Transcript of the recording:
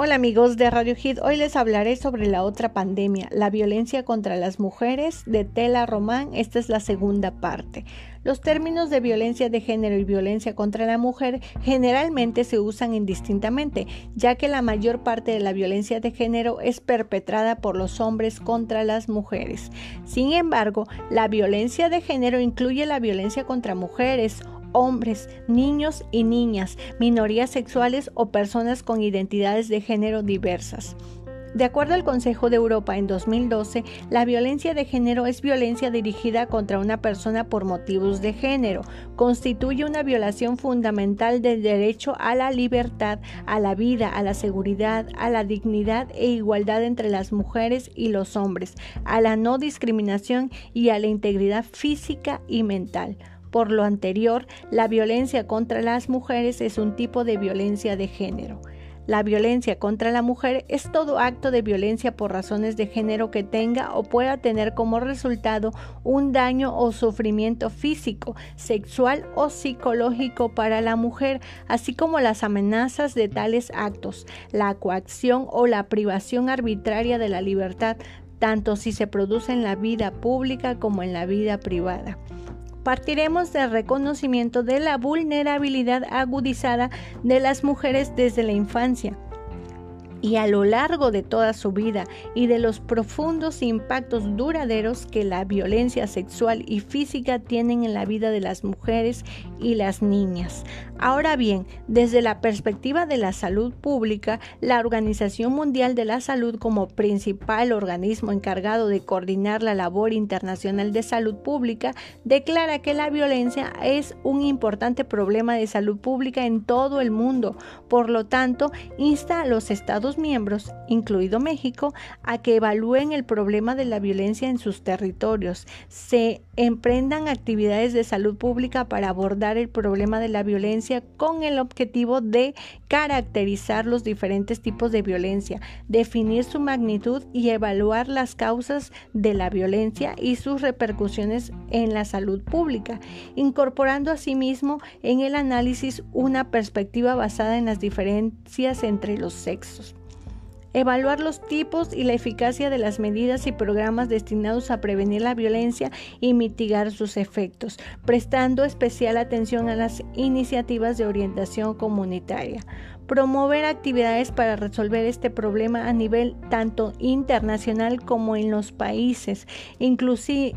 Hola amigos de Radio Hit, hoy les hablaré sobre la otra pandemia, la violencia contra las mujeres de Tela Román. Esta es la segunda parte. Los términos de violencia de género y violencia contra la mujer generalmente se usan indistintamente, ya que la mayor parte de la violencia de género es perpetrada por los hombres contra las mujeres. Sin embargo, la violencia de género incluye la violencia contra mujeres, hombres, niños y niñas, minorías sexuales o personas con identidades de género diversas. De acuerdo al Consejo de Europa en 2012, la violencia de género es violencia dirigida contra una persona por motivos de género. Constituye una violación fundamental del derecho a la libertad, a la vida, a la seguridad, a la dignidad e igualdad entre las mujeres y los hombres, a la no discriminación y a la integridad física y mental. Por lo anterior, la violencia contra las mujeres es un tipo de violencia de género. La violencia contra la mujer es todo acto de violencia por razones de género que tenga o pueda tener como resultado un daño o sufrimiento físico, sexual o psicológico para la mujer, así como las amenazas de tales actos, la coacción o la privación arbitraria de la libertad, tanto si se produce en la vida pública como en la vida privada partiremos del reconocimiento de la vulnerabilidad agudizada de las mujeres desde la infancia y a lo largo de toda su vida y de los profundos impactos duraderos que la violencia sexual y física tienen en la vida de las mujeres y las niñas. Ahora bien, desde la perspectiva de la salud pública, la Organización Mundial de la Salud como principal organismo encargado de coordinar la labor internacional de salud pública, declara que la violencia es un importante problema de salud pública en todo el mundo. Por lo tanto, insta a los Estados miembros, incluido México, a que evalúen el problema de la violencia en sus territorios, se emprendan actividades de salud pública para abordar el problema de la violencia con el objetivo de caracterizar los diferentes tipos de violencia, definir su magnitud y evaluar las causas de la violencia y sus repercusiones en la salud pública, incorporando asimismo en el análisis una perspectiva basada en las diferencias entre los sexos evaluar los tipos y la eficacia de las medidas y programas destinados a prevenir la violencia y mitigar sus efectos, prestando especial atención a las iniciativas de orientación comunitaria. Promover actividades para resolver este problema a nivel tanto internacional como en los países, inclusive